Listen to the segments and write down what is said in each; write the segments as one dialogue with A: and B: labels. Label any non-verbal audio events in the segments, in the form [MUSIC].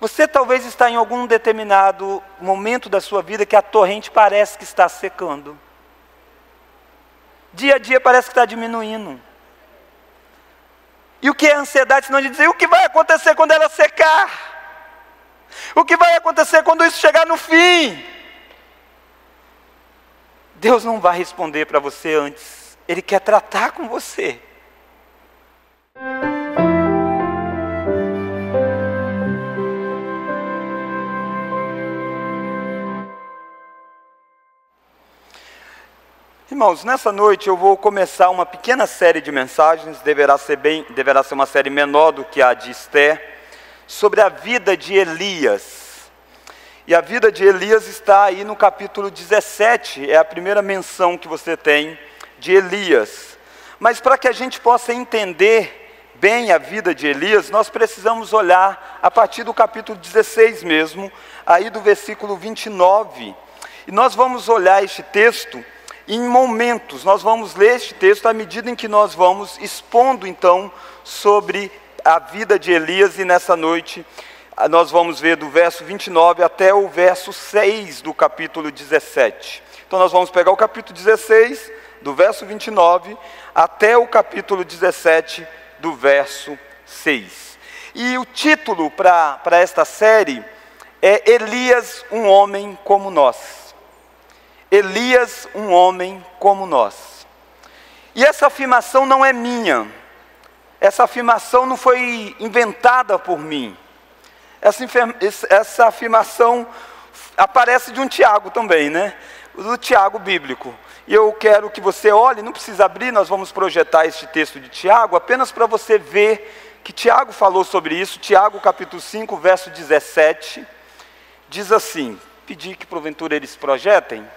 A: Você talvez está em algum determinado momento da sua vida que a torrente parece que está secando. Dia a dia parece que está diminuindo. E o que é ansiedade, senão de dizer o que vai acontecer quando ela secar? O que vai acontecer quando isso chegar no fim? Deus não vai responder para você antes, Ele quer tratar com você. Irmãos, nessa noite eu vou começar uma pequena série de mensagens, deverá ser, bem, deverá ser uma série menor do que a de Esther, sobre a vida de Elias. E a vida de Elias está aí no capítulo 17, é a primeira menção que você tem de Elias. Mas para que a gente possa entender bem a vida de Elias, nós precisamos olhar a partir do capítulo 16 mesmo, aí do versículo 29. E nós vamos olhar este texto em momentos. Nós vamos ler este texto à medida em que nós vamos expondo então sobre a vida de Elias e nessa noite ah, nós vamos ver do verso 29 até o verso 6 do capítulo 17. Então nós vamos pegar o capítulo 16, do verso 29 até o capítulo 17, do verso 6. E o título para esta série é Elias, um homem como nós. Elias, um homem como nós. E essa afirmação não é minha, essa afirmação não foi inventada por mim, essa, essa afirmação aparece de um Tiago também, né? Do Tiago bíblico. E eu quero que você olhe, não precisa abrir, nós vamos projetar este texto de Tiago, apenas para você ver que Tiago falou sobre isso. Tiago, capítulo 5, verso 17, diz assim: pedir que porventura eles projetem.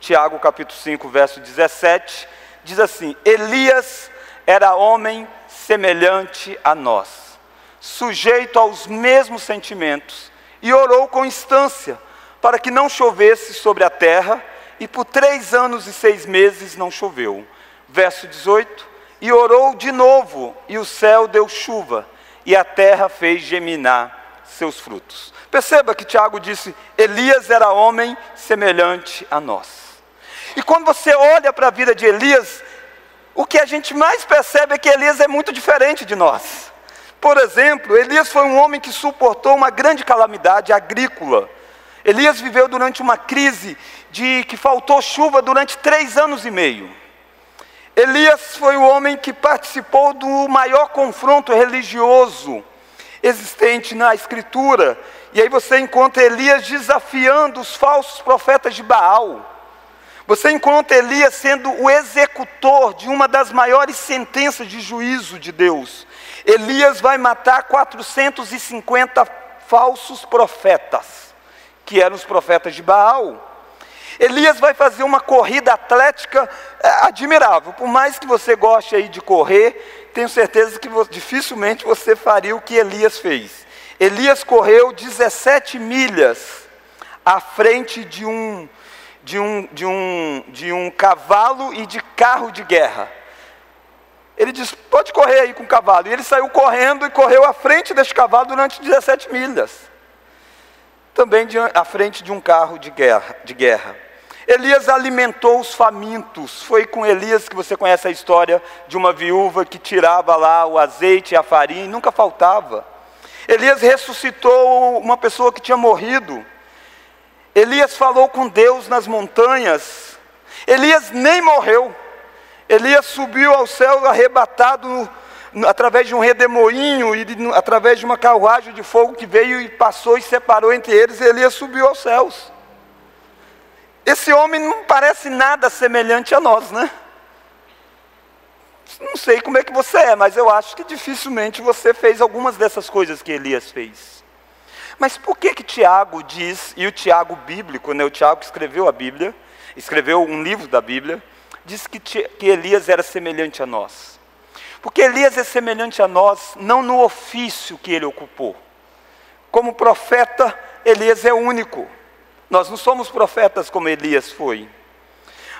A: Tiago capítulo 5, verso 17, diz assim: Elias era homem semelhante a nós, sujeito aos mesmos sentimentos, e orou com instância para que não chovesse sobre a terra, e por três anos e seis meses não choveu. Verso 18: E orou de novo, e o céu deu chuva, e a terra fez geminar seus frutos. Perceba que Tiago disse: Elias era homem semelhante a nós. E quando você olha para a vida de Elias, o que a gente mais percebe é que Elias é muito diferente de nós. Por exemplo, Elias foi um homem que suportou uma grande calamidade agrícola. Elias viveu durante uma crise de que faltou chuva durante três anos e meio. Elias foi o homem que participou do maior confronto religioso existente na Escritura. E aí você encontra Elias desafiando os falsos profetas de Baal. Você encontra Elias sendo o executor de uma das maiores sentenças de juízo de Deus. Elias vai matar 450 falsos profetas, que eram os profetas de Baal. Elias vai fazer uma corrida atlética é, admirável. Por mais que você goste aí de correr, tenho certeza que dificilmente você faria o que Elias fez. Elias correu 17 milhas à frente de um de um, de um, de um cavalo e de carro de guerra. Ele diz: pode correr aí com o cavalo. E ele saiu correndo e correu à frente deste cavalo durante 17 milhas. Também de, à frente de um carro de guerra, de guerra. Elias alimentou os famintos. Foi com Elias que você conhece a história de uma viúva que tirava lá o azeite e a farinha e nunca faltava. Elias ressuscitou uma pessoa que tinha morrido. Elias falou com Deus nas montanhas. Elias nem morreu. Elias subiu ao céu arrebatado através de um redemoinho e de, através de uma carruagem de fogo que veio e passou e separou entre eles. Elias subiu aos céus. Esse homem não parece nada semelhante a nós, né? Não sei como é que você é, mas eu acho que dificilmente você fez algumas dessas coisas que Elias fez. Mas por que que Tiago diz, e o Tiago bíblico, né, o Tiago que escreveu a Bíblia, escreveu um livro da Bíblia, diz que, que Elias era semelhante a nós. Porque Elias é semelhante a nós, não no ofício que ele ocupou. Como profeta, Elias é único. Nós não somos profetas como Elias foi.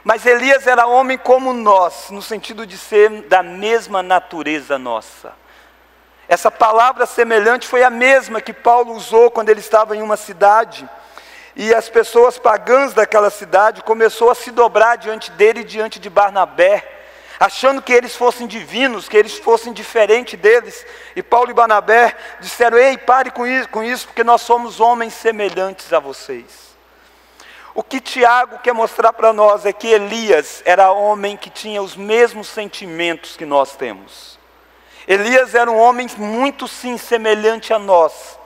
A: Mas Elias era homem como nós, no sentido de ser da mesma natureza nossa. Essa palavra semelhante foi a mesma que Paulo usou quando ele estava em uma cidade. E as pessoas pagãs daquela cidade começou a se dobrar diante dele e diante de Barnabé, achando que eles fossem divinos, que eles fossem diferentes deles. E Paulo e Barnabé disseram: Ei, pare com isso, com isso, porque nós somos homens semelhantes a vocês. O que Tiago quer mostrar para nós é que Elias era homem que tinha os mesmos sentimentos que nós temos. Elias era um homem muito sim semelhante a nós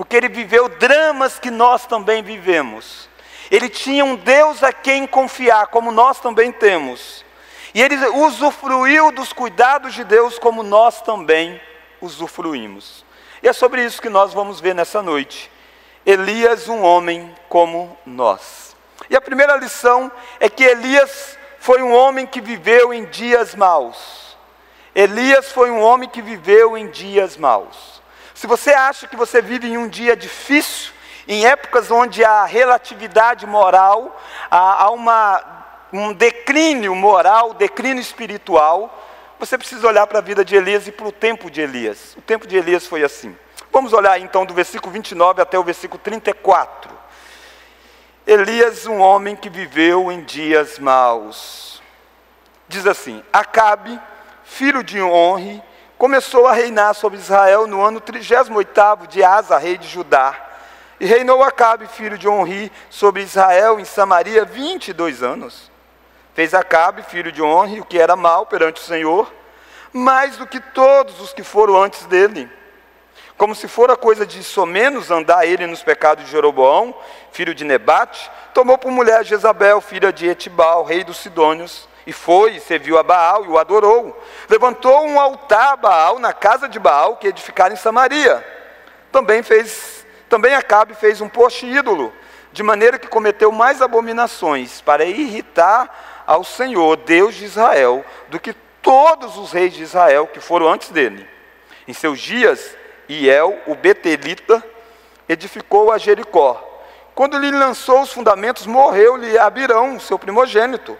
A: porque ele viveu dramas que nós também vivemos. Ele tinha um Deus a quem confiar, como nós também temos. E ele usufruiu dos cuidados de Deus, como nós também usufruímos. E é sobre isso que nós vamos ver nessa noite. Elias, um homem como nós. E a primeira lição é que Elias foi um homem que viveu em dias maus. Elias foi um homem que viveu em dias maus. Se você acha que você vive em um dia difícil, em épocas onde há relatividade moral, há, uma, um declínio moral, declínio espiritual, você precisa olhar para a vida de Elias e para o tempo de Elias. O tempo de Elias foi assim. Vamos olhar então do versículo 29 até o versículo 34. Elias, um homem que viveu em dias maus. Diz assim: Acabe, filho de Honre, começou a reinar sobre Israel no ano 38 de Asa, rei de Judá. E reinou Acabe, filho de Onri, sobre Israel em Samaria 22 anos. Fez Acabe, filho de Onri, o que era mal perante o Senhor, mais do que todos os que foram antes dele. Como se fora coisa de somenos andar ele nos pecados de Jeroboão, filho de Nebate, tomou por mulher Jezabel, filha de Etibal, rei dos Sidônios, e foi, e serviu a Baal e o adorou. Levantou um altar a Baal na casa de Baal que edificaram em Samaria. Também fez, também Acabe fez um poste ídolo, de maneira que cometeu mais abominações para irritar ao Senhor, Deus de Israel, do que todos os reis de Israel que foram antes dele. Em seus dias, Iel, o Betelita, edificou a Jericó. Quando lhe lançou os fundamentos, morreu-lhe Abirão, seu primogênito.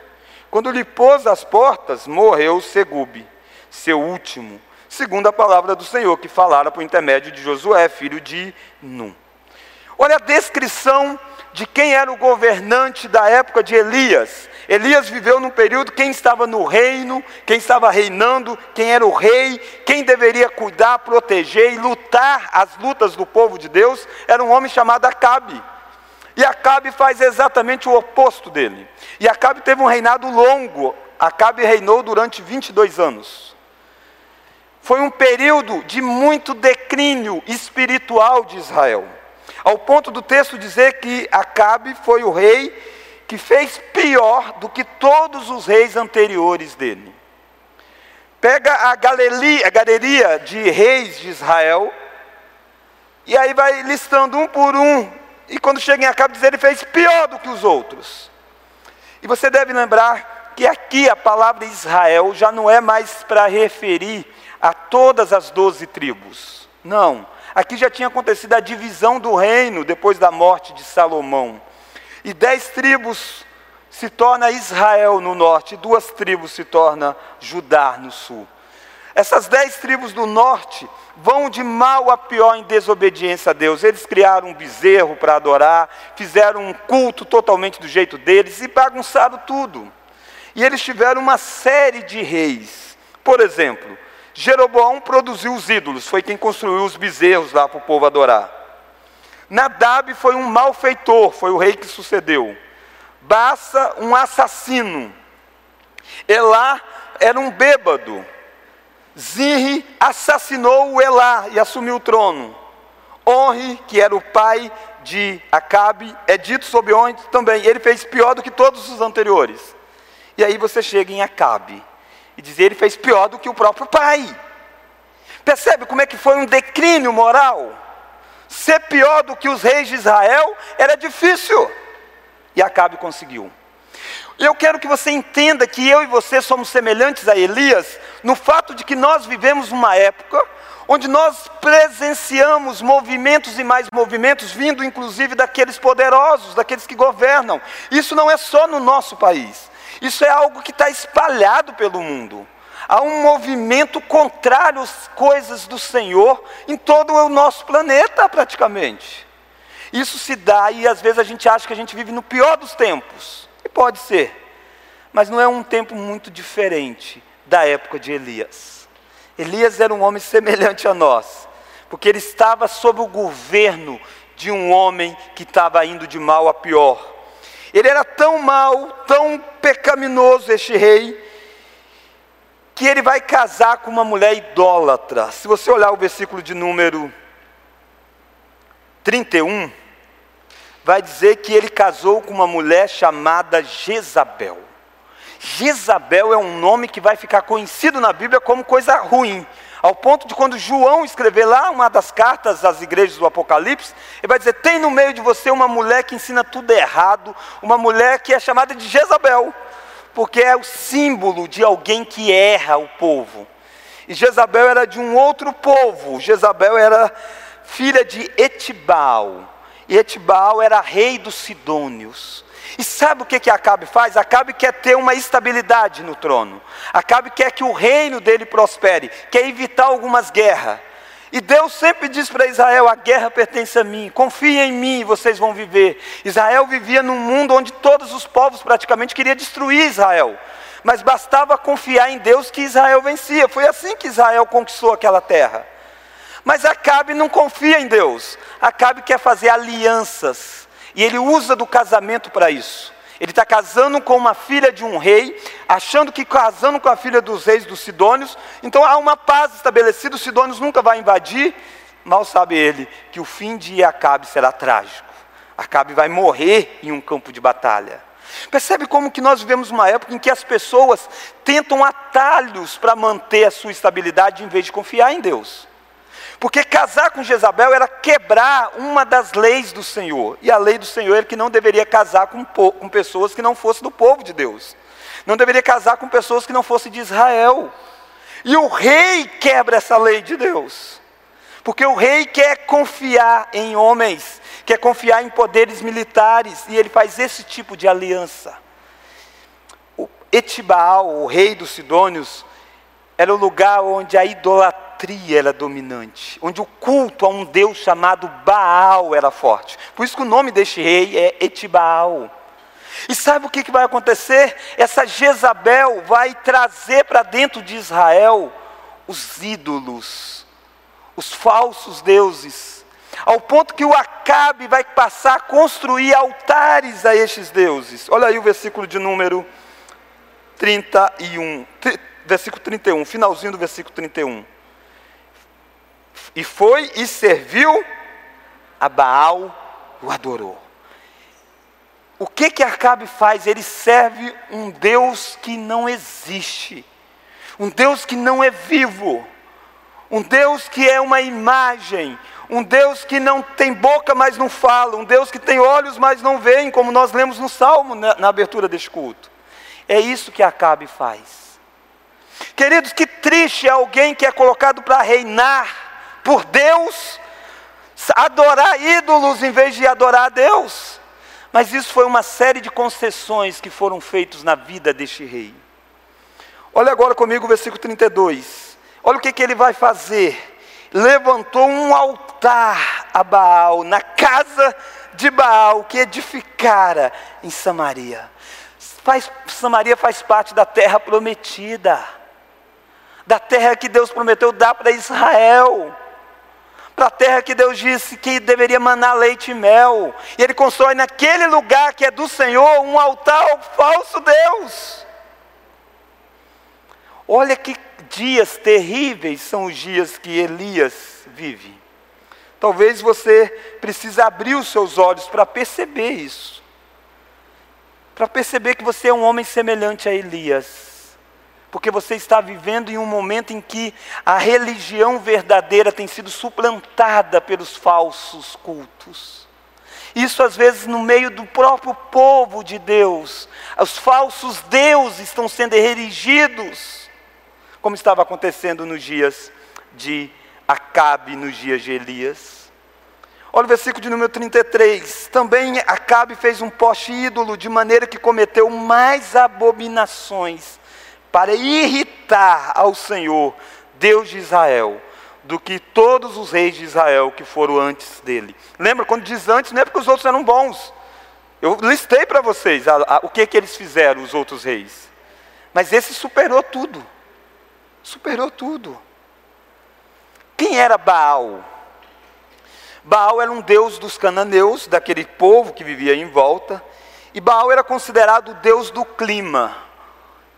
A: Quando lhe pôs as portas, morreu Segube, seu último, segundo a palavra do Senhor, que falara por intermédio de Josué, filho de Num. Olha a descrição de quem era o governante da época de Elias. Elias viveu num período quem estava no reino, quem estava reinando, quem era o rei, quem deveria cuidar, proteger e lutar as lutas do povo de Deus, era um homem chamado Acabe. E Acabe faz exatamente o oposto dele. E Acabe teve um reinado longo. Acabe reinou durante 22 anos. Foi um período de muito declínio espiritual de Israel. Ao ponto do texto dizer que Acabe foi o rei que fez pior do que todos os reis anteriores dele. Pega a galeria, a galeria de reis de Israel, e aí vai listando um por um e quando chega em Acabe, diz ele fez pior do que os outros. E você deve lembrar que aqui a palavra Israel já não é mais para referir a todas as doze tribos. Não. Aqui já tinha acontecido a divisão do reino depois da morte de Salomão. E dez tribos se torna Israel no norte, e duas tribos se torna Judá no sul. Essas dez tribos do norte vão de mal a pior em desobediência a Deus. Eles criaram um bezerro para adorar, fizeram um culto totalmente do jeito deles e bagunçaram tudo. E eles tiveram uma série de reis. Por exemplo, Jeroboão produziu os ídolos, foi quem construiu os bezerros lá para o povo adorar. Nadab foi um malfeitor, foi o rei que sucedeu. Bassa, um assassino. Elá era um bêbado. Zinri assassinou o Elá e assumiu o trono. Honre, que era o pai de Acabe, é dito sobre Honre também. Ele fez pior do que todos os anteriores. E aí você chega em Acabe e diz: ele fez pior do que o próprio pai. Percebe como é que foi um declínio moral? Ser pior do que os reis de Israel era difícil. E Acabe conseguiu. Eu quero que você entenda que eu e você somos semelhantes a Elias no fato de que nós vivemos uma época onde nós presenciamos movimentos e mais movimentos vindo inclusive daqueles poderosos, daqueles que governam. Isso não é só no nosso país. Isso é algo que está espalhado pelo mundo. Há um movimento contrário às coisas do Senhor em todo o nosso planeta, praticamente. Isso se dá e às vezes a gente acha que a gente vive no pior dos tempos. Pode ser. Mas não é um tempo muito diferente da época de Elias. Elias era um homem [LAUGHS] semelhante a nós, porque ele estava sob o governo de um homem que estava indo de mal a pior. Ele era tão mau, tão pecaminoso, este rei, que ele vai casar com uma mulher idólatra. Se você olhar o versículo de número 31, vai dizer que ele casou com uma mulher chamada Jezabel. Jezabel é um nome que vai ficar conhecido na Bíblia como coisa ruim. Ao ponto de quando João escrever lá uma das cartas às igrejas do Apocalipse, ele vai dizer: tem no meio de você uma mulher que ensina tudo errado, uma mulher que é chamada de Jezabel, porque é o símbolo de alguém que erra o povo. E Jezabel era de um outro povo, Jezabel era filha de Etibal, e Etibal era rei dos Sidônios. E sabe o que, que Acabe faz? Acabe quer ter uma estabilidade no trono. Acabe quer que o reino dele prospere, quer evitar algumas guerras. E Deus sempre diz para Israel: a guerra pertence a mim, confia em mim e vocês vão viver. Israel vivia num mundo onde todos os povos praticamente queriam destruir Israel, mas bastava confiar em Deus que Israel vencia. Foi assim que Israel conquistou aquela terra. Mas Acabe não confia em Deus, Acabe quer fazer alianças e ele usa do casamento para isso. Ele está casando com uma filha de um rei, achando que casando com a filha dos reis dos Sidônios, então há uma paz estabelecida, os Sidônios nunca vai invadir. Mal sabe ele que o fim de Acabe será trágico. Acabe vai morrer em um campo de batalha. Percebe como que nós vivemos uma época em que as pessoas tentam atalhos para manter a sua estabilidade em vez de confiar em Deus. Porque casar com Jezabel era quebrar uma das leis do Senhor. E a lei do Senhor era que não deveria casar com, com pessoas que não fossem do povo de Deus. Não deveria casar com pessoas que não fossem de Israel. E o rei quebra essa lei de Deus. Porque o rei quer confiar em homens, quer confiar em poderes militares, e ele faz esse tipo de aliança. O Etibaal, o rei dos Sidônios, era o lugar onde a idolatria idolatria era dominante, onde o culto a um Deus chamado Baal era forte. Por isso que o nome deste rei é Etibaal. E sabe o que, vai acontecer? Essa Jezabel vai trazer para dentro de Israel os ídolos, os falsos deuses, ao ponto que o Acabe vai passar a construir altares a estes deuses. Olha aí o versículo de número 31, versículo 31, finalzinho do versículo 31. E foi e serviu a Baal, o adorou. O que que Acabe faz? Ele serve um Deus que não existe, um Deus que não é vivo, um Deus que é uma imagem, um Deus que não tem boca, mas não fala, um Deus que tem olhos, mas não vê, como nós lemos no Salmo na, na abertura deste culto. É isso que Acabe faz. Queridos, que triste é alguém que é colocado para reinar por Deus, adorar ídolos em vez de adorar a Deus. Mas isso foi uma série de concessões que foram feitas na vida deste rei. Olha agora comigo o versículo 32. Olha o que, que ele vai fazer. Levantou um altar a Baal, na casa de Baal, que edificara em Samaria. Faz, Samaria faz parte da terra prometida, da terra que Deus prometeu dar para Israel para a terra que Deus disse que deveria manar leite e mel. E ele constrói naquele lugar que é do Senhor um altar ao falso Deus. Olha que dias terríveis são os dias que Elias vive. Talvez você precise abrir os seus olhos para perceber isso. Para perceber que você é um homem semelhante a Elias porque você está vivendo em um momento em que a religião verdadeira tem sido suplantada pelos falsos cultos. Isso às vezes no meio do próprio povo de Deus. Os falsos deuses estão sendo erigidos, como estava acontecendo nos dias de Acabe, nos dias de Elias. Olha o versículo de número 33. Também Acabe fez um poste ídolo, de maneira que cometeu mais abominações para irritar ao Senhor, Deus de Israel, do que todos os reis de Israel que foram antes dele. Lembra quando diz antes, não é porque os outros eram bons. Eu listei para vocês a, a, o que, que eles fizeram, os outros reis. Mas esse superou tudo. Superou tudo. Quem era Baal? Baal era um deus dos cananeus, daquele povo que vivia em volta. E Baal era considerado o deus do clima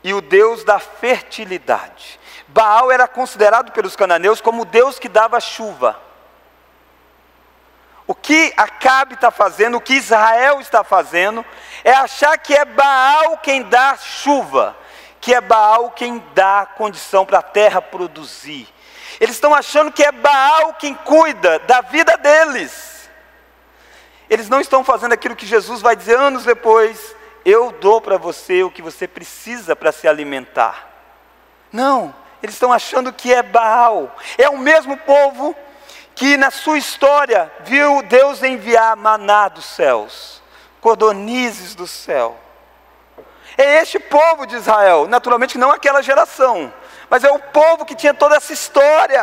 A: e o deus da fertilidade. Baal era considerado pelos cananeus como o Deus que dava chuva. O que Acabe está fazendo, o que Israel está fazendo, é achar que é Baal quem dá chuva, que é Baal quem dá condição para a terra produzir. Eles estão achando que é Baal quem cuida da vida deles. Eles não estão fazendo aquilo que Jesus vai dizer anos depois: eu dou para você o que você precisa para se alimentar. Não, eles estão achando que é Baal. É o mesmo povo que na sua história viu Deus enviar maná dos céus, cordonizes do céu. É este povo de Israel, naturalmente não aquela geração, mas é o povo que tinha toda essa história.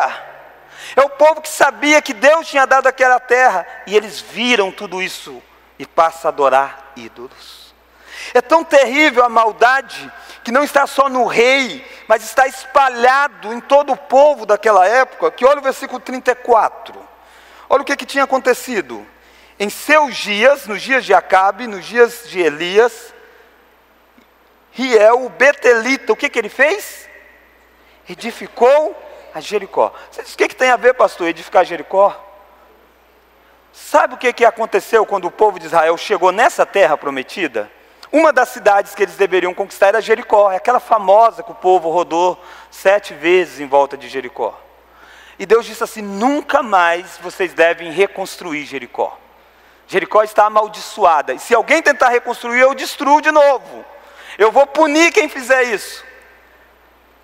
A: É o povo que sabia que Deus tinha dado aquela terra e eles viram tudo isso e passam a adorar ídolos. É tão terrível a maldade que não está só no rei, mas está espalhado em todo o povo daquela época, que olha o versículo 34. Olha o que, que tinha acontecido. Em seus dias, nos dias de Acabe, nos dias de Elias, Riel, o Betelita, o que, que ele fez? Edificou a Jericó. Você diz, o que, que tem a ver, pastor, edificar Jericó? Sabe o que, que aconteceu quando o povo de Israel chegou nessa terra prometida? Uma das cidades que eles deveriam conquistar era Jericó, é aquela famosa que o povo rodou sete vezes em volta de Jericó. E Deus disse assim: nunca mais vocês devem reconstruir Jericó. Jericó está amaldiçoada, e se alguém tentar reconstruir, eu destruo de novo. Eu vou punir quem fizer isso.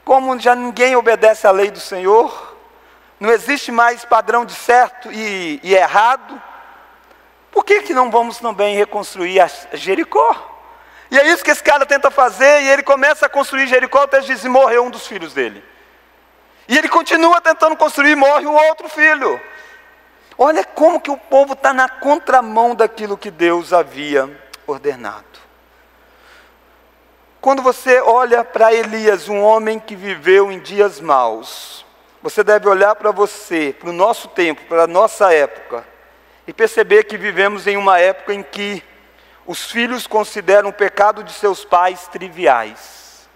A: Como já ninguém obedece à lei do Senhor, não existe mais padrão de certo e, e errado, por que, que não vamos também reconstruir Jericó? E é isso que esse cara tenta fazer, e ele começa a construir Jericó, até diz, e morreu um dos filhos dele. E ele continua tentando construir, morre o outro filho. Olha como que o povo está na contramão daquilo que Deus havia ordenado. Quando você olha para Elias, um homem que viveu em dias maus, você deve olhar para você, para o nosso tempo, para a nossa época, e perceber que vivemos em uma época em que os filhos consideram o pecado de seus pais triviais.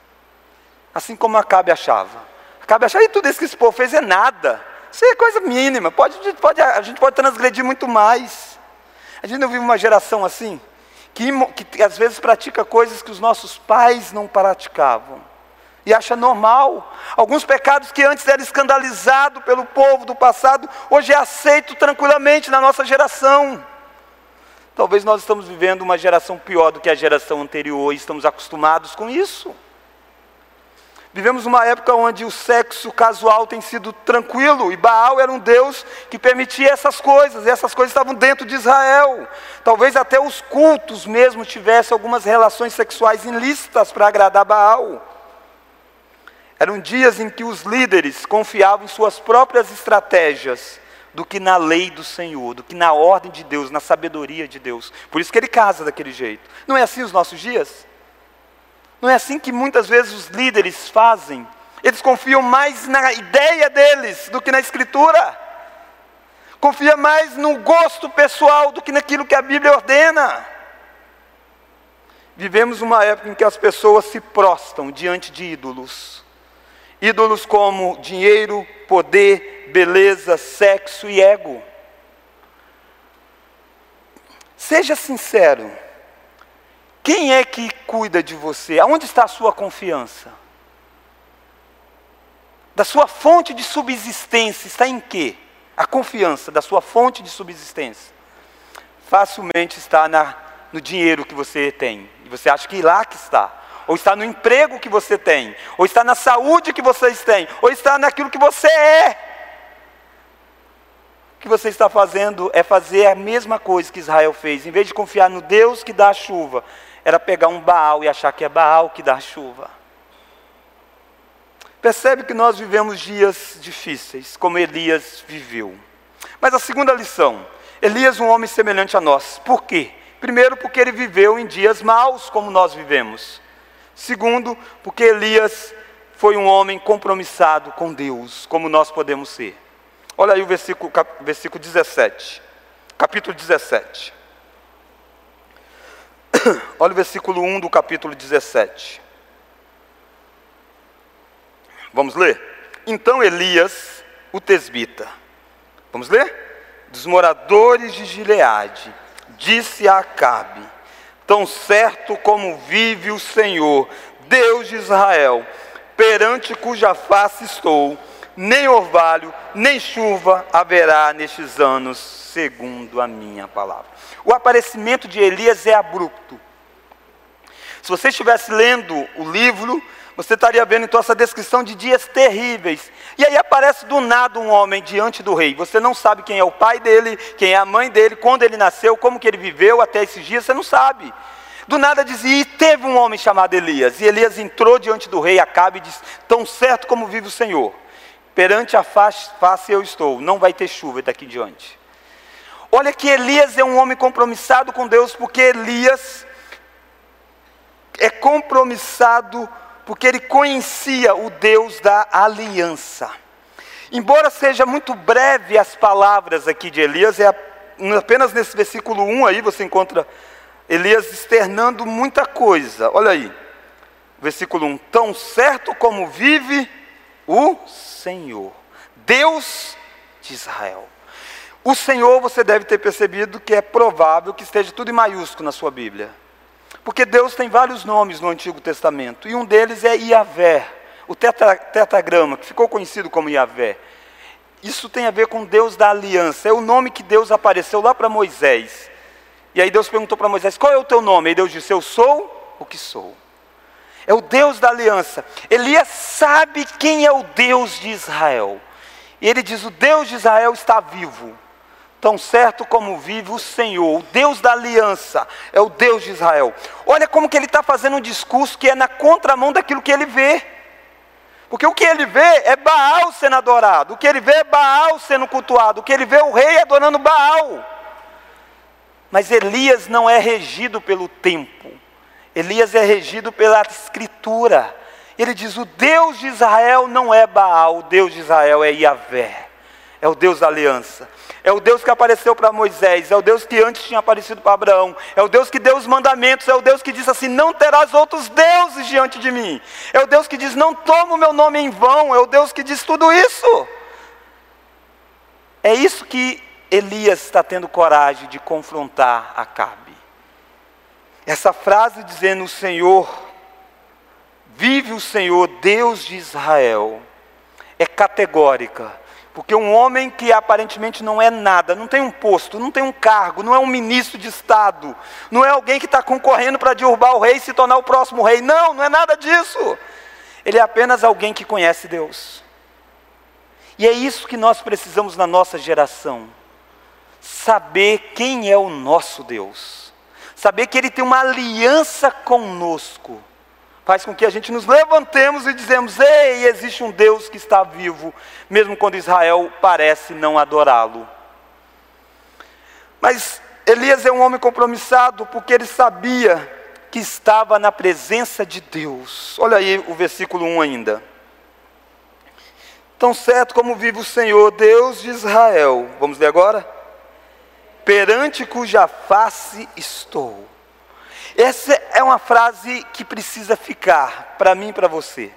A: Assim como Acabe achava. Acabe achava, e tudo isso que esse povo fez é nada. Isso é coisa mínima. Pode, pode, a gente pode transgredir muito mais. A gente não vive uma geração assim, que, que às vezes pratica coisas que os nossos pais não praticavam. E acha normal. Alguns pecados que antes era escandalizado pelo povo do passado, hoje é aceito tranquilamente na nossa geração. Talvez nós estamos vivendo uma geração pior do que a geração anterior e estamos acostumados com isso. Vivemos uma época onde o sexo casual tem sido tranquilo e Baal era um Deus que permitia essas coisas, e essas coisas estavam dentro de Israel. Talvez até os cultos mesmo tivessem algumas relações sexuais ilícitas para agradar Baal. Eram dias em que os líderes confiavam em suas próprias estratégias do que na lei do Senhor, do que na ordem de Deus, na sabedoria de Deus. Por isso que ele casa daquele jeito. Não é assim os nossos dias? Não é assim que muitas vezes os líderes fazem? Eles confiam mais na ideia deles do que na Escritura. Confia mais no gosto pessoal do que naquilo que a Bíblia ordena. Vivemos uma época em que as pessoas se prostam diante de ídolos. Ídolos como dinheiro, poder, beleza, sexo e ego. Seja sincero. Quem é que cuida de você? Aonde está a sua confiança? Da sua fonte de subsistência está em quê? A confiança da sua fonte de subsistência. Facilmente está na, no dinheiro que você tem. E você acha que lá que está. Ou está no emprego que você tem. Ou está na saúde que vocês têm. Ou está naquilo que você é. O que você está fazendo é fazer a mesma coisa que Israel fez. Em vez de confiar no Deus que dá a chuva, era pegar um Baal e achar que é Baal que dá a chuva. Percebe que nós vivemos dias difíceis, como Elias viveu. Mas a segunda lição, Elias, um homem semelhante a nós. Por quê? Primeiro, porque ele viveu em dias maus, como nós vivemos. Segundo, porque Elias foi um homem compromissado com Deus, como nós podemos ser. Olha aí o versículo, versículo 17, capítulo 17. [COUGHS] Olha o versículo 1 do capítulo 17. Vamos ler? Então Elias, o tesbita, vamos ler? Dos moradores de Gileade, disse a Acabe: Tão certo como vive o Senhor, Deus de Israel, perante cuja face estou, nem orvalho, nem chuva haverá nestes anos, segundo a minha palavra. O aparecimento de Elias é abrupto. Se você estivesse lendo o livro, você estaria vendo então essa descrição de dias terríveis. E aí aparece do nada um homem diante do rei. Você não sabe quem é o pai dele, quem é a mãe dele, quando ele nasceu, como que ele viveu até esses dias, você não sabe. Do nada dizia, e teve um homem chamado Elias. E Elias entrou diante do rei Acabe e disse: Tão certo como vive o Senhor, perante a face, eu estou, não vai ter chuva daqui diante. Olha que Elias é um homem compromissado com Deus, porque Elias é compromissado porque ele conhecia o Deus da aliança. Embora seja muito breve as palavras aqui de Elias, é apenas nesse versículo 1 aí você encontra Elias externando muita coisa. Olha aí, versículo 1: Tão certo como vive o Senhor, Deus de Israel. O Senhor, você deve ter percebido que é provável que esteja tudo em maiúsculo na sua Bíblia. Porque Deus tem vários nomes no Antigo Testamento, e um deles é Iavé, o tetra, tetragrama, que ficou conhecido como Iavé. Isso tem a ver com Deus da aliança, é o nome que Deus apareceu lá para Moisés. E aí Deus perguntou para Moisés: qual é o teu nome? E Deus disse: Eu sou o que sou. É o Deus da aliança. Elias sabe quem é o Deus de Israel. E ele diz: O Deus de Israel está vivo tão certo como vive o Senhor, o Deus da aliança, é o Deus de Israel. Olha como que ele está fazendo um discurso que é na contramão daquilo que ele vê. Porque o que ele vê é Baal sendo adorado, o que ele vê é Baal sendo cultuado, o que ele vê é o rei adorando Baal. Mas Elias não é regido pelo tempo, Elias é regido pela escritura. Ele diz: o Deus de Israel não é Baal, o Deus de Israel é Yahvé, é o Deus da aliança. É o Deus que apareceu para Moisés, é o Deus que antes tinha aparecido para Abraão, é o Deus que deu os mandamentos, é o Deus que disse assim: Não terás outros deuses diante de mim. É o Deus que diz: Não toma o meu nome em vão. É o Deus que diz tudo isso. É isso que Elias está tendo coragem de confrontar Acabe. Essa frase dizendo: O Senhor, vive o Senhor, Deus de Israel, é categórica porque um homem que aparentemente não é nada, não tem um posto, não tem um cargo, não é um ministro de Estado, não é alguém que está concorrendo para derrubar o rei e se tornar o próximo rei. Não, não é nada disso. Ele é apenas alguém que conhece Deus. E é isso que nós precisamos na nossa geração: saber quem é o nosso Deus, saber que Ele tem uma aliança conosco faz com que a gente nos levantemos e dizemos: Ei, existe um Deus que está vivo, mesmo quando Israel parece não adorá-lo. Mas Elias é um homem compromissado porque ele sabia que estava na presença de Deus. Olha aí o versículo 1 ainda. Tão certo como vive o Senhor, Deus de Israel. Vamos ler agora? Perante cuja face estou essa é uma frase que precisa ficar para mim e para você.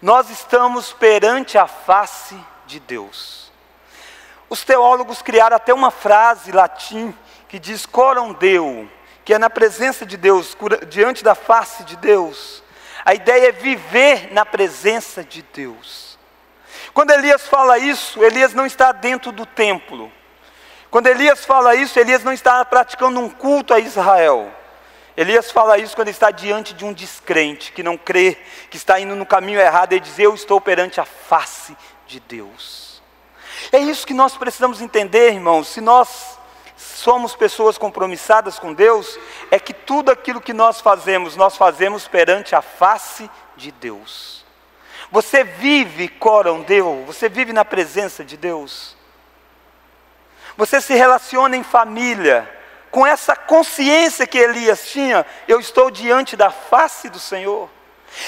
A: Nós estamos perante a face de Deus. Os teólogos criaram até uma frase latim que diz coram deu, que é na presença de Deus, diante da face de Deus. A ideia é viver na presença de Deus. Quando Elias fala isso, Elias não está dentro do templo. Quando Elias fala isso, Elias não está praticando um culto a Israel. Elias fala isso quando está diante de um descrente, que não crê, que está indo no caminho errado, e diz: Eu estou perante a face de Deus. É isso que nós precisamos entender, irmãos. Se nós somos pessoas compromissadas com Deus, é que tudo aquilo que nós fazemos, nós fazemos perante a face de Deus. Você vive coram Deus, você vive na presença de Deus. Você se relaciona em família, com essa consciência que Elias tinha, eu estou diante da face do Senhor.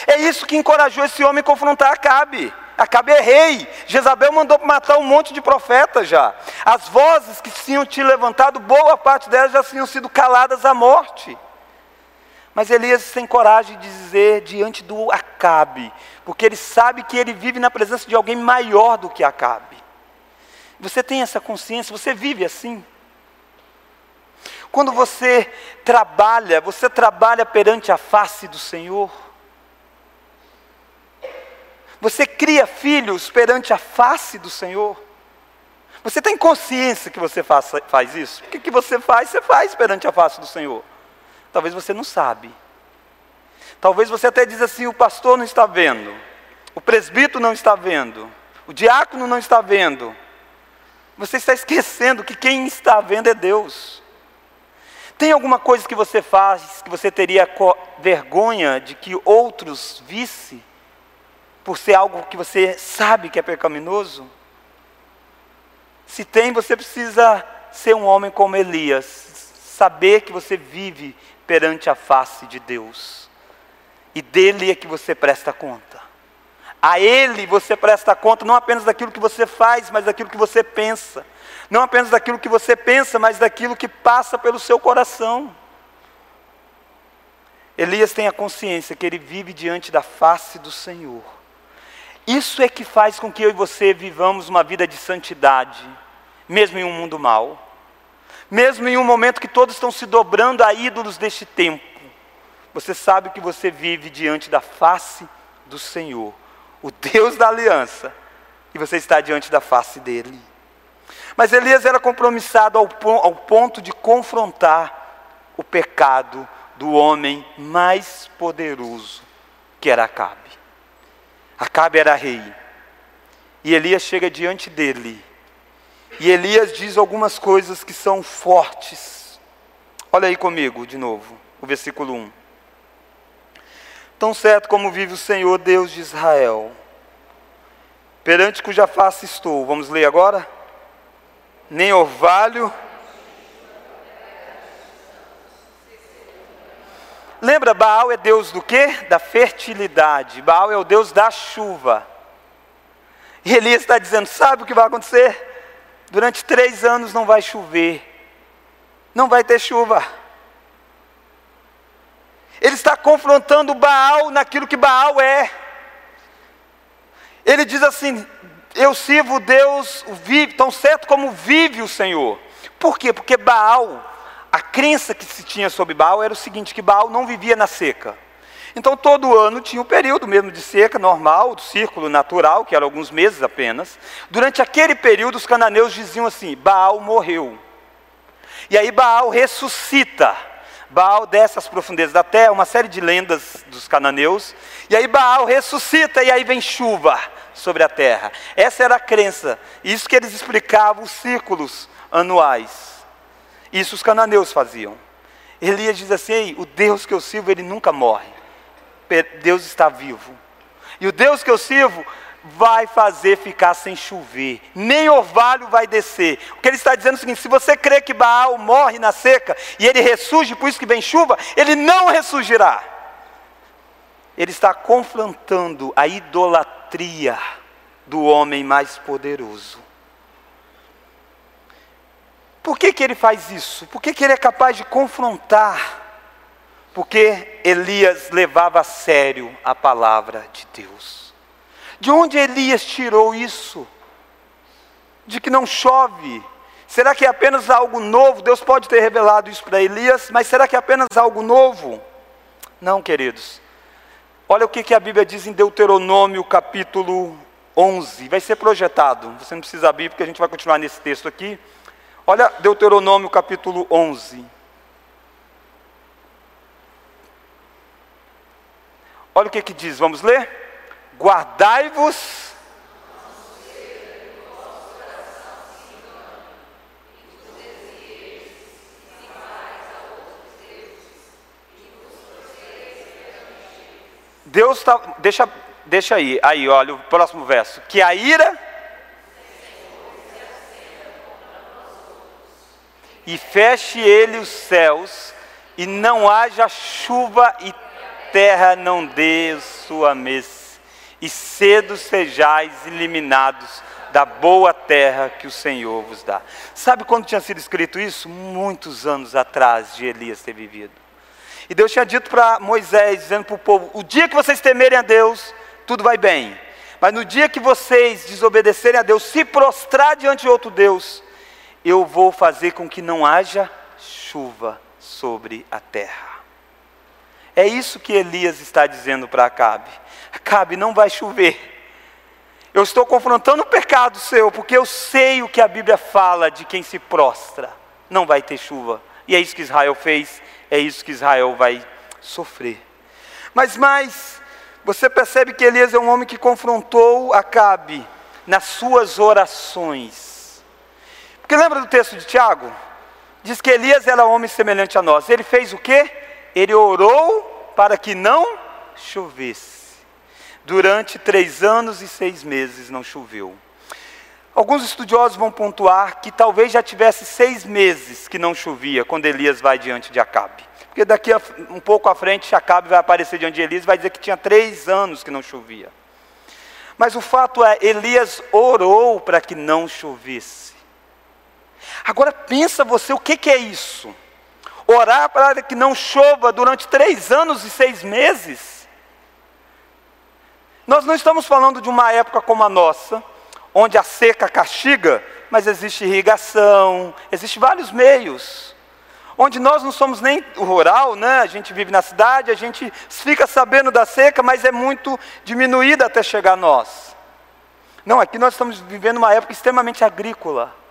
A: É isso que encorajou esse homem a confrontar Acabe. Acabe é rei. Jezabel mandou matar um monte de profetas já. As vozes que tinham te levantado, boa parte delas já tinham sido caladas à morte. Mas Elias tem coragem de dizer diante do Acabe, porque ele sabe que ele vive na presença de alguém maior do que Acabe. Você tem essa consciência, você vive assim. Quando você trabalha, você trabalha perante a face do Senhor. Você cria filhos perante a face do Senhor. Você tem consciência que você faz, isso? O que, que você faz, você faz perante a face do Senhor. Talvez você não sabe. Talvez você até diz assim: o pastor não está vendo, o presbítero não está vendo, o diácono não está vendo. Você está esquecendo que quem está vendo é Deus. Tem alguma coisa que você faz que você teria vergonha de que outros vissem? por ser algo que você sabe que é pecaminoso? Se tem, você precisa ser um homem como Elias, saber que você vive perante a face de Deus, e dele é que você presta conta. A Ele você presta conta não apenas daquilo que você faz, mas daquilo que você pensa. Não apenas daquilo que você pensa, mas daquilo que passa pelo seu coração. Elias tem a consciência que ele vive diante da face do Senhor. Isso é que faz com que eu e você vivamos uma vida de santidade, mesmo em um mundo mau, mesmo em um momento que todos estão se dobrando a ídolos deste tempo. Você sabe que você vive diante da face do Senhor, o Deus da aliança, e você está diante da face dele. Mas Elias era compromissado ao, ao ponto de confrontar o pecado do homem mais poderoso, que era Acabe. Acabe era rei. E Elias chega diante dele. E Elias diz algumas coisas que são fortes. Olha aí comigo de novo, o versículo 1. Tão certo como vive o Senhor Deus de Israel, perante cuja face estou. Vamos ler agora? Nem orvalho Lembra, Baal é Deus do quê? Da fertilidade. Baal é o Deus da chuva. E Elias está dizendo: sabe o que vai acontecer? Durante três anos não vai chover, não vai ter chuva. Ele está confrontando Baal naquilo que Baal é. Ele diz assim: Eu sirvo Deus vive, tão certo como vive o Senhor. Por quê? Porque Baal a crença que se tinha sobre Baal era o seguinte: que Baal não vivia na seca. Então, todo ano tinha um período mesmo de seca normal, do círculo natural, que era alguns meses apenas. Durante aquele período, os cananeus diziam assim: Baal morreu. E aí, Baal ressuscita. Baal desce às profundezas da terra, uma série de lendas dos cananeus. E aí, Baal ressuscita, e aí vem chuva sobre a terra. Essa era a crença. Isso que eles explicavam os círculos anuais. Isso os cananeus faziam. Elias diz assim: o Deus que eu sirvo, ele nunca morre. Deus está vivo. E o Deus que eu sirvo vai fazer ficar sem chover, nem orvalho vai descer. O que ele está dizendo é o seguinte: se você crê que Baal morre na seca e ele ressurge, por isso que vem chuva, ele não ressurgirá. Ele está confrontando a idolatria do homem mais poderoso. Por que, que ele faz isso? Por que, que ele é capaz de confrontar? Porque Elias levava a sério a palavra de Deus. De onde Elias tirou isso? De que não chove. Será que é apenas algo novo? Deus pode ter revelado isso para Elias, mas será que é apenas algo novo? Não, queridos. Olha o que, que a Bíblia diz em Deuteronômio capítulo 11. Vai ser projetado. Você não precisa abrir, porque a gente vai continuar nesse texto aqui. Olha Deuteronômio capítulo 11. Olha o que, que diz, vamos ler? Guardai-vos. Deus está, deixa deixa aí, aí, olha o próximo verso. Que a ira e feche ele os céus, e não haja chuva e terra não dê sua mês, e cedo sejais eliminados da boa terra que o Senhor vos dá. Sabe quando tinha sido escrito isso? Muitos anos atrás de Elias ter vivido. E Deus tinha dito para Moisés, dizendo para o povo: o dia que vocês temerem a Deus, tudo vai bem. Mas no dia que vocês desobedecerem a Deus, se prostrar diante de outro Deus, eu vou fazer com que não haja chuva sobre a terra. É isso que Elias está dizendo para Acabe. Acabe, não vai chover. Eu estou confrontando o pecado seu, porque eu sei o que a Bíblia fala de quem se prostra. Não vai ter chuva. E é isso que Israel fez, é isso que Israel vai sofrer. Mas mais, você percebe que Elias é um homem que confrontou Acabe nas suas orações. Porque lembra do texto de Tiago? Diz que Elias era homem semelhante a nós. Ele fez o quê? Ele orou para que não chovesse. Durante três anos e seis meses não choveu. Alguns estudiosos vão pontuar que talvez já tivesse seis meses que não chovia quando Elias vai diante de Acabe. Porque daqui a, um pouco à frente, Acabe vai aparecer diante de Elias e vai dizer que tinha três anos que não chovia. Mas o fato é, Elias orou para que não chovesse. Agora pensa você, o que, que é isso? Orar para que não chova durante três anos e seis meses? Nós não estamos falando de uma época como a nossa, onde a seca castiga, mas existe irrigação, existe vários meios. Onde nós não somos nem rural, né? a gente vive na cidade, a gente fica sabendo da seca, mas é muito diminuída até chegar a nós. Não, aqui nós estamos vivendo uma época extremamente agrícola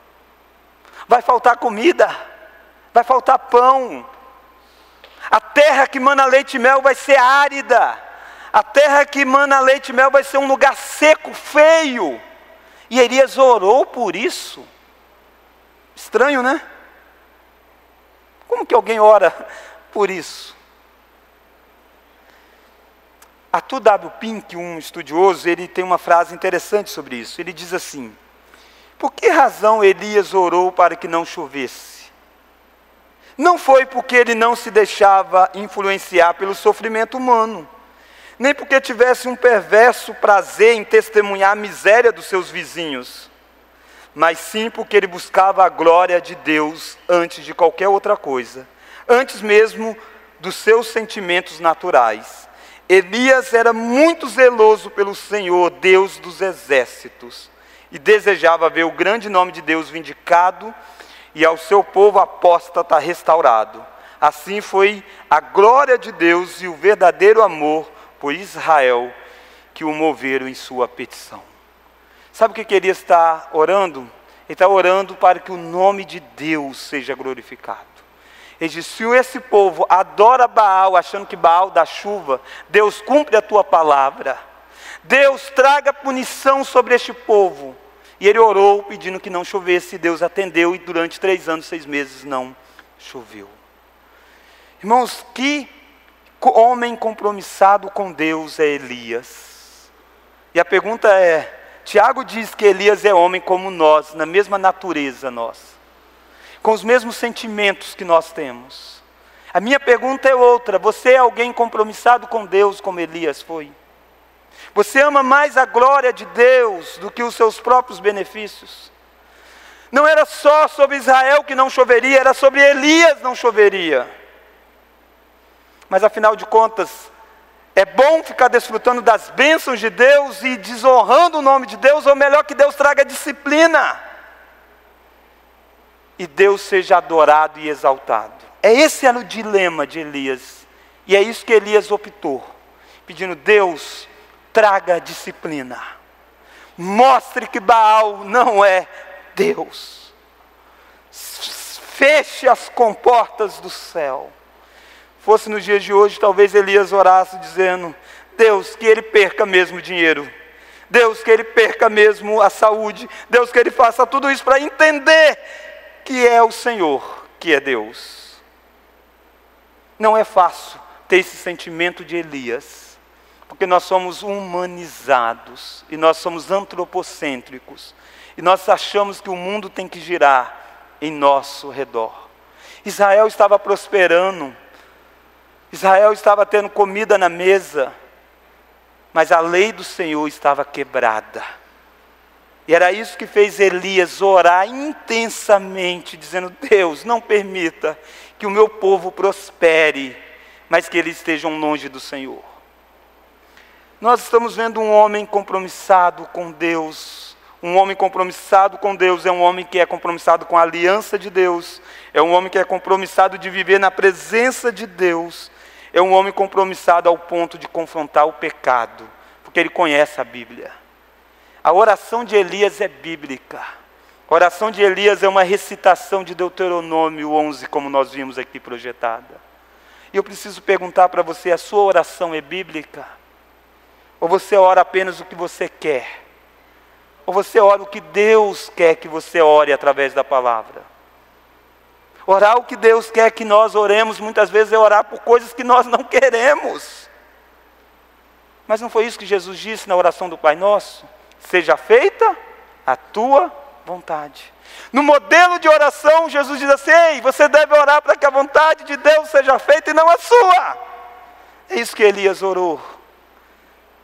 A: vai faltar comida, vai faltar pão. A terra que mana leite e mel vai ser árida. A terra que mana leite e mel vai ser um lugar seco, feio. E Elias orou por isso. Estranho, né? Como que alguém ora [LAUGHS] por isso? Arthur W. Pink, um estudioso, ele tem uma frase interessante sobre isso. Ele diz assim: por que razão Elias orou para que não chovesse? Não foi porque ele não se deixava influenciar pelo sofrimento humano, nem porque tivesse um perverso prazer em testemunhar a miséria dos seus vizinhos, mas sim porque ele buscava a glória de Deus antes de qualquer outra coisa, antes mesmo dos seus sentimentos naturais. Elias era muito zeloso pelo Senhor, Deus dos exércitos e desejava ver o grande nome de Deus vindicado e ao seu povo apóstata restaurado. Assim foi a glória de Deus e o verdadeiro amor por Israel que o moveram em sua petição. Sabe o que queria estar orando? Ele está orando para que o nome de Deus seja glorificado. Ele diz: se esse povo adora Baal, achando que Baal dá chuva, Deus cumpre a tua palavra. Deus traga punição sobre este povo. E ele orou pedindo que não chovesse, e Deus atendeu, e durante três anos, seis meses não choveu. Irmãos, que homem compromissado com Deus é Elias? E a pergunta é: Tiago diz que Elias é homem como nós, na mesma natureza nós, com os mesmos sentimentos que nós temos. A minha pergunta é outra: você é alguém compromissado com Deus como Elias foi? Você ama mais a glória de Deus do que os seus próprios benefícios. Não era só sobre Israel que não choveria, era sobre Elias não choveria. Mas afinal de contas, é bom ficar desfrutando das bênçãos de Deus e desonrando o nome de Deus, ou melhor que Deus traga disciplina. E Deus seja adorado e exaltado. É esse era o dilema de Elias. E é isso que Elias optou, pedindo: Deus, traga disciplina. Mostre que Baal não é Deus. Feche as comportas do céu. Fosse nos dias de hoje, talvez Elias orasse dizendo: Deus, que ele perca mesmo dinheiro. Deus, que ele perca mesmo a saúde. Deus, que ele faça tudo isso para entender que é o Senhor que é Deus. Não é fácil ter esse sentimento de Elias Porque nós somos humanizados e nós somos antropocêntricos. E nós achamos que o mundo tem que girar em nosso redor. Israel estava prosperando, Israel estava tendo comida na mesa, mas a lei do Senhor estava quebrada. E era isso que fez Elias orar intensamente, dizendo: Deus, não permita que o meu povo prospere, mas que eles estejam longe do Senhor. Nós estamos vendo um homem compromissado com Deus. Um homem compromissado com Deus é um homem que é compromissado com a aliança de Deus, é um homem que é compromissado de viver na presença de Deus, é um homem compromissado ao ponto de confrontar o pecado, porque ele conhece a Bíblia. A oração de Elias é bíblica. A oração de Elias é uma recitação de Deuteronômio 11, como nós vimos aqui projetada. E eu preciso perguntar para você: a sua oração é bíblica? Ou você ora apenas o que você quer? Ou você ora o que Deus quer que você ore através da palavra? Orar o que Deus quer que nós oremos, muitas vezes é orar por coisas que nós não queremos. Mas não foi isso que Jesus disse na oração do Pai Nosso? seja feita a tua vontade. No modelo de oração, Jesus diz assim: Ei, você deve orar para que a vontade de Deus seja feita e não a sua. É isso que Elias orou.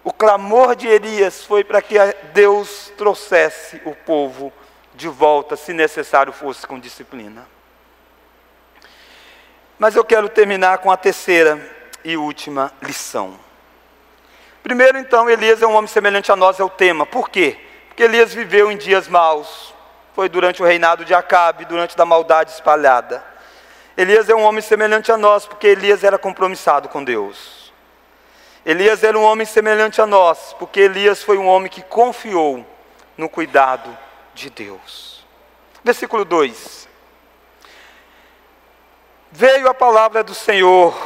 A: O clamor de Elias foi para que Deus trouxesse o povo de volta, se necessário fosse com disciplina. Mas eu quero terminar com a terceira e última lição. Primeiro, então, Elias é um homem semelhante a nós, é o tema. Por quê? Porque Elias viveu em dias maus. Foi durante o reinado de Acabe, durante da maldade espalhada. Elias é um homem semelhante a nós, porque Elias era compromissado com Deus. Elias era um homem semelhante a nós, porque Elias foi um homem que confiou no cuidado de Deus. Versículo 2: Veio a palavra do Senhor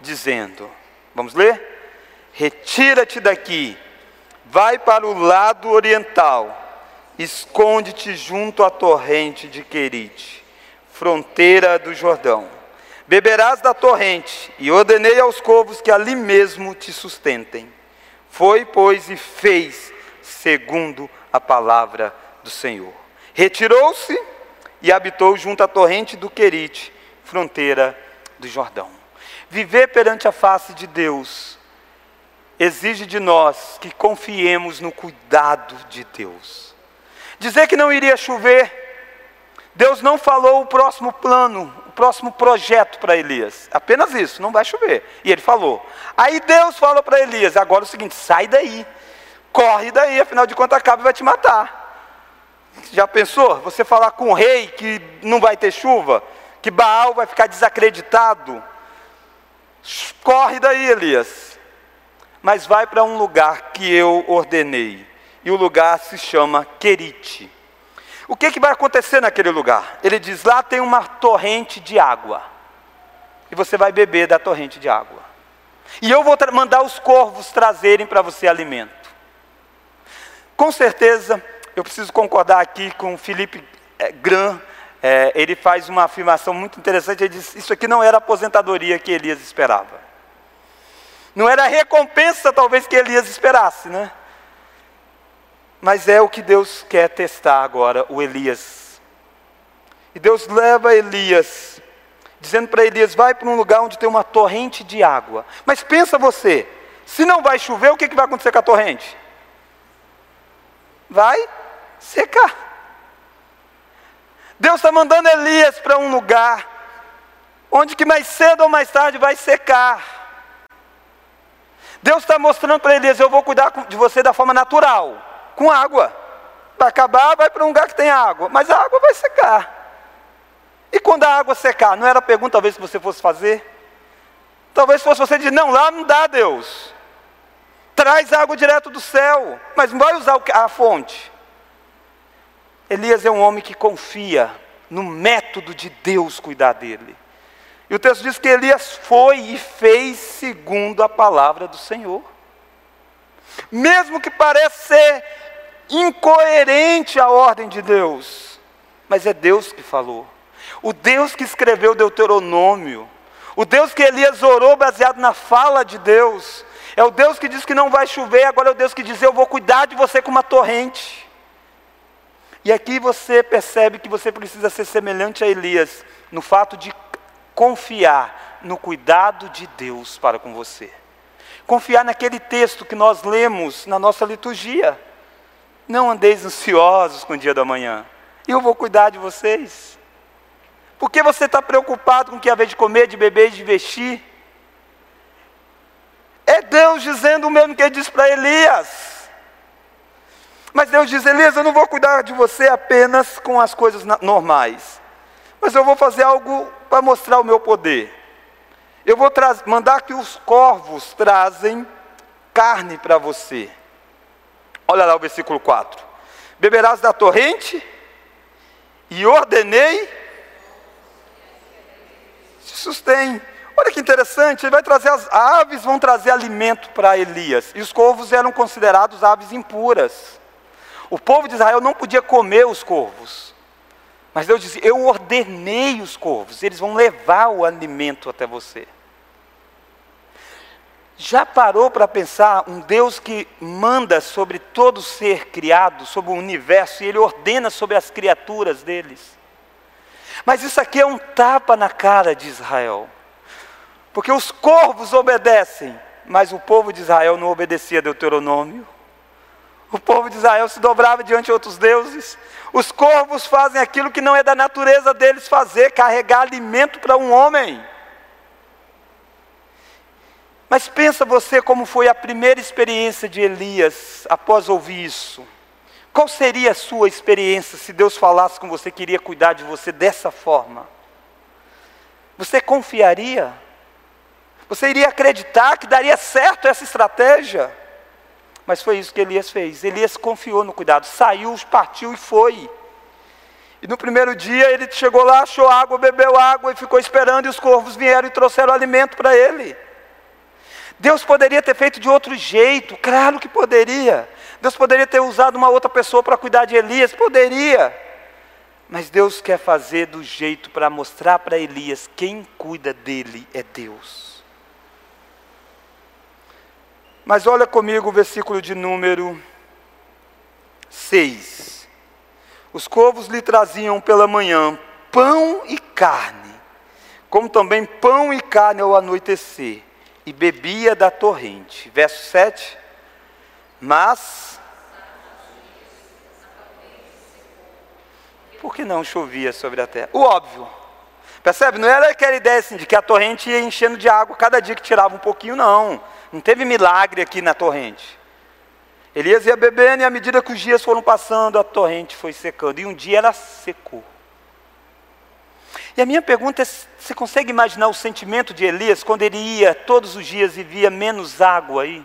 A: dizendo: Vamos ler? Retira-te daqui, vai para o lado oriental, esconde-te junto à torrente de Querite, fronteira do Jordão. Beberás da torrente, e ordenei aos corvos que ali mesmo te sustentem. Foi, pois, e fez segundo a palavra do Senhor. Retirou-se e habitou junto à torrente do Querite, fronteira do Jordão. Viver perante a face de Deus exige de nós que confiemos no cuidado de Deus. Dizer que não iria chover, Deus não falou o próximo plano, o próximo projeto para Elias. Apenas isso, não vai chover. E ele falou. Aí Deus falou para Elias: agora é o seguinte, sai daí, corre daí, afinal de contas Acabe vai te matar. Já pensou? Você falar com o rei que não vai ter chuva, que Baal vai ficar desacreditado. Corre daí, Elias mas vai para um lugar que eu ordenei. E o lugar se chama Querite. O que, que vai acontecer naquele lugar? Ele diz: lá tem uma torrente de água. E você vai beber da torrente de água. E eu vou mandar os corvos trazerem para você alimento. Com certeza, eu preciso concordar aqui com Felipe é, Gran. É, ele faz uma afirmação muito interessante. Ele diz: Isso aqui não era a aposentadoria que Elias esperava. Não era a recompensa, talvez, que Elias esperasse, né? Mas é o que Deus quer testar agora, o Elias. E Deus leva Elias, dizendo para Elias: vai para um lugar onde tem uma torrente de água. Mas pensa você, se não vai chover, o que, que vai acontecer com a torrente? Vai secar. Deus está mandando Elias para um lugar onde que mais cedo ou mais tarde vai secar. Deus está mostrando para Elias: eu vou cuidar de você da forma natural, com água. Vai acabar, vai para um lugar que tem água, mas a água vai secar. E quando a água secar, não era a pergunta talvez que você fosse fazer? Talvez fosse você dizer: não, lá não dá, Deus. Traz água direto do céu, mas não vai usar a fonte. Elias é um homem que confia no método de Deus cuidar dele. E o texto diz que Elias foi e fez segundo a palavra do Senhor. Mesmo que pareça ser incoerente a ordem de Deus, mas é Deus que falou. O Deus que escreveu Deuteronômio, o Deus que Elias orou baseado na fala de Deus, É o Deus que diz que não vai chover, agora é o Deus que diz: Eu vou cuidar de você com uma torrente. E aqui você percebe que você precisa ser semelhante a Elias, no fato de confiar no cuidado de Deus para com você. Confiar naquele texto que nós lemos na nossa liturgia. Não andeis ansiosos com o dia da manhã. Eu vou cuidar de vocês. Por que você está preocupado com o que haver de comer, de beber de vestir? É Deus dizendo o mesmo que ele disse para Elias. Mas Deus diz: Elias, eu não vou cuidar de você apenas com as coisas normais, mas eu vou fazer algo para mostrar o meu poder. Eu vou mandar que os corvos trazem carne para você. Olha lá o versículo 4. Beberás da torrente e ordenei se sustém. Olha que interessante, ele vai trazer as aves vão trazer alimento para Elias. E os corvos eram considerados aves impuras. O povo de Israel não podia comer os corvos. Mas Deus disse: Eu ordenei os corvos, eles vão levar o alimento até você. Já parou para pensar um Deus que manda sobre todo ser criado, sobre o universo, e Ele ordena sobre as criaturas deles? Mas isso aqui é um tapa na cara de Israel, porque os corvos obedecem, mas o povo de Israel não obedecia a Deuteronômio. O povo de Israel se dobrava diante de outros deuses. Os corvos fazem aquilo que não é da natureza deles fazer, carregar alimento para um homem. Mas pensa você como foi a primeira experiência de Elias após ouvir isso. Qual seria a sua experiência se Deus falasse com você que iria cuidar de você dessa forma? Você confiaria? Você iria acreditar que daria certo essa estratégia? Mas foi isso que Elias fez. Elias confiou no cuidado, saiu, partiu e foi. E no primeiro dia ele chegou lá, achou água, bebeu água e ficou esperando, e os corvos vieram e trouxeram alimento para ele. Deus poderia ter feito de outro jeito, claro que poderia. Deus poderia ter usado uma outra pessoa para cuidar de Elias, poderia. Mas Deus quer fazer do jeito para mostrar para Elias quem cuida dele é Deus. Mas olha comigo o versículo de número 6. Os corvos lhe traziam pela manhã pão e carne, como também pão e carne ao anoitecer e bebia da torrente. Verso 7. Mas. Por que não chovia sobre a terra? O óbvio. Percebe? Não era aquela ideia assim de que a torrente ia enchendo de água cada dia que tirava um pouquinho, não. Não teve milagre aqui na torrente. Elias ia bebendo e à medida que os dias foram passando, a torrente foi secando. E um dia ela secou. E a minha pergunta é: você consegue imaginar o sentimento de Elias quando ele ia todos os dias e via menos água aí?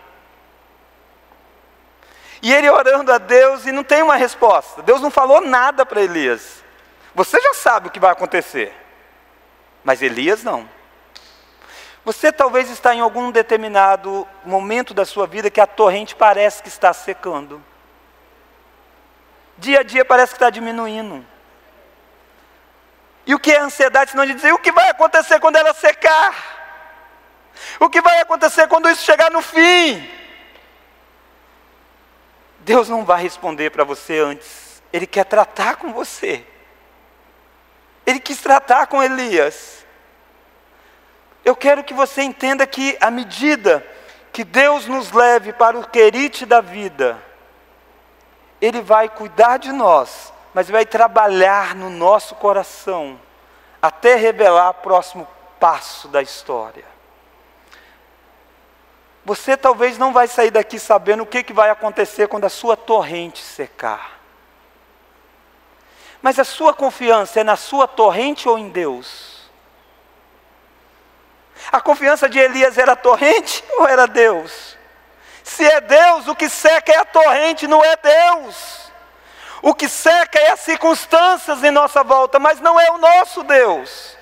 A: E ele orando a Deus e não tem uma resposta. Deus não falou nada para Elias. Você já sabe o que vai acontecer. Mas Elias não. Você talvez está em algum determinado momento da sua vida que a torrente parece que está secando. Dia a dia parece que está diminuindo. E o que é ansiedade, senão de dizer o que vai acontecer quando ela secar? O que vai acontecer quando isso chegar no fim? Deus não vai responder para você antes. Ele quer tratar com você. Ele quis tratar com Elias. Eu quero que você entenda que à medida que Deus nos leve para o querite da vida, Ele vai cuidar de nós mas vai trabalhar no nosso coração até revelar o próximo passo da história. Você talvez não vai sair daqui sabendo o que, que vai acontecer quando a sua torrente secar. Mas a sua confiança é na sua torrente ou em Deus? A confiança de Elias era torrente ou era Deus? Se é Deus, o que seca é a torrente, não é Deus. O que seca é as circunstâncias em nossa volta, mas não é o nosso Deus.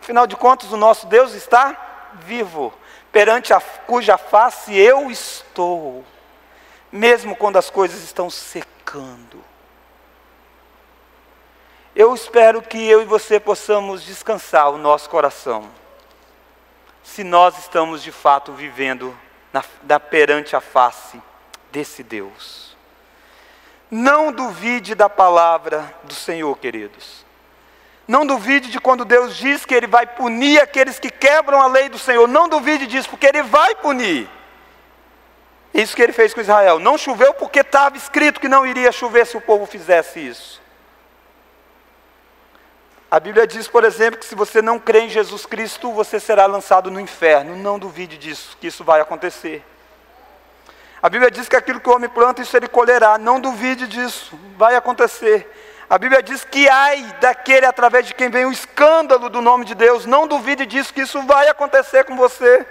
A: Afinal de contas, o nosso Deus está vivo, perante a cuja face eu estou, mesmo quando as coisas estão secando. Eu espero que eu e você possamos descansar o nosso coração, se nós estamos de fato vivendo na, da perante a face desse Deus. Não duvide da palavra do Senhor, queridos. Não duvide de quando Deus diz que Ele vai punir aqueles que quebram a lei do Senhor. Não duvide disso, porque Ele vai punir. Isso que Ele fez com Israel. Não choveu porque estava escrito que não iria chover se o povo fizesse isso. A Bíblia diz, por exemplo, que se você não crê em Jesus Cristo, você será lançado no inferno. Não duvide disso, que isso vai acontecer. A Bíblia diz que aquilo que o homem planta, isso ele colherá. Não duvide disso, vai acontecer. A Bíblia diz que ai daquele através de quem vem o escândalo do nome de Deus. Não duvide disso, que isso vai acontecer com você.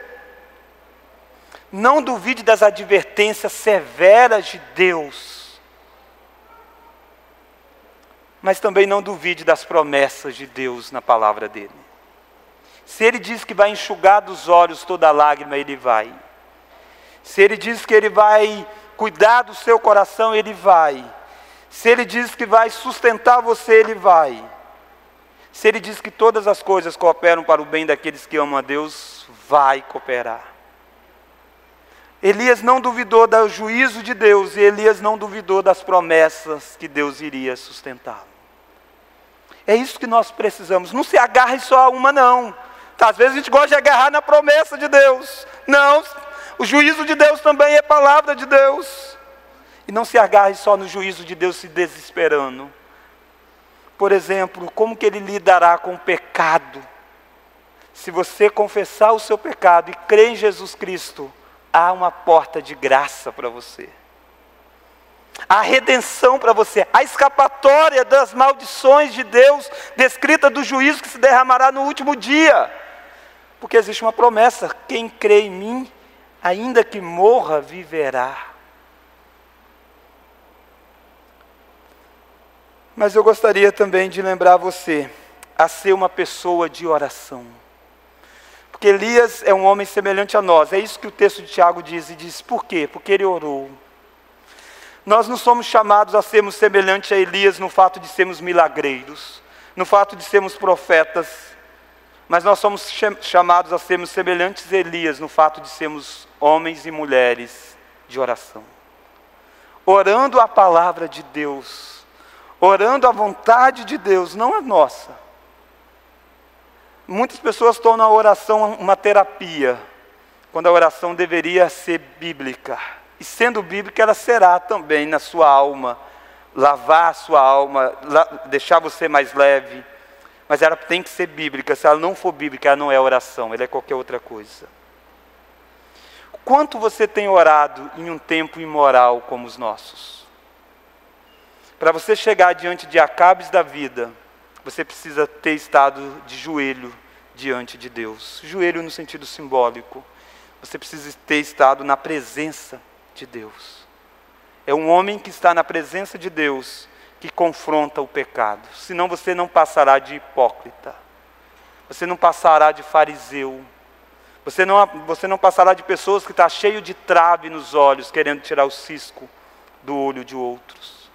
A: Não duvide das advertências severas de Deus mas também não duvide das promessas de Deus na palavra dele. Se ele diz que vai enxugar dos olhos toda lágrima, ele vai. Se ele diz que ele vai cuidar do seu coração, ele vai. Se ele diz que vai sustentar você, ele vai. Se ele diz que todas as coisas cooperam para o bem daqueles que amam a Deus, vai cooperar. Elias não duvidou do juízo de Deus e Elias não duvidou das promessas que Deus iria sustentá-lo. É isso que nós precisamos. Não se agarre só a uma, não. Tá, às vezes a gente gosta de agarrar na promessa de Deus. Não, o juízo de Deus também é palavra de Deus. E não se agarre só no juízo de Deus se desesperando. Por exemplo, como que ele lidará com o pecado? Se você confessar o seu pecado e crer em Jesus Cristo, há uma porta de graça para você. A redenção para você, a escapatória das maldições de Deus, descrita do juízo que se derramará no último dia. Porque existe uma promessa: quem crê em mim, ainda que morra, viverá. Mas eu gostaria também de lembrar você a ser uma pessoa de oração. Porque Elias é um homem semelhante a nós. É isso que o texto de Tiago diz. E diz: por quê? Porque ele orou. Nós não somos chamados a sermos semelhantes a Elias no fato de sermos milagreiros, no fato de sermos profetas, mas nós somos chamados a sermos semelhantes a Elias no fato de sermos homens e mulheres de oração. Orando a palavra de Deus, orando a vontade de Deus, não a nossa Muitas pessoas tornam a oração uma terapia, quando a oração deveria ser bíblica. E sendo bíblica, ela será também na sua alma, lavar a sua alma, deixar você mais leve. Mas ela tem que ser bíblica. Se ela não for bíblica, ela não é oração, ela é qualquer outra coisa. Quanto você tem orado em um tempo imoral como os nossos? Para você chegar diante de acabes da vida, você precisa ter estado de joelho diante de Deus. Joelho no sentido simbólico. Você precisa ter estado na presença de Deus. É um homem que está na presença de Deus que confronta o pecado. Senão você não passará de hipócrita. Você não passará de fariseu. Você não, você não passará de pessoas que estão tá cheio de trave nos olhos, querendo tirar o cisco do olho de outros.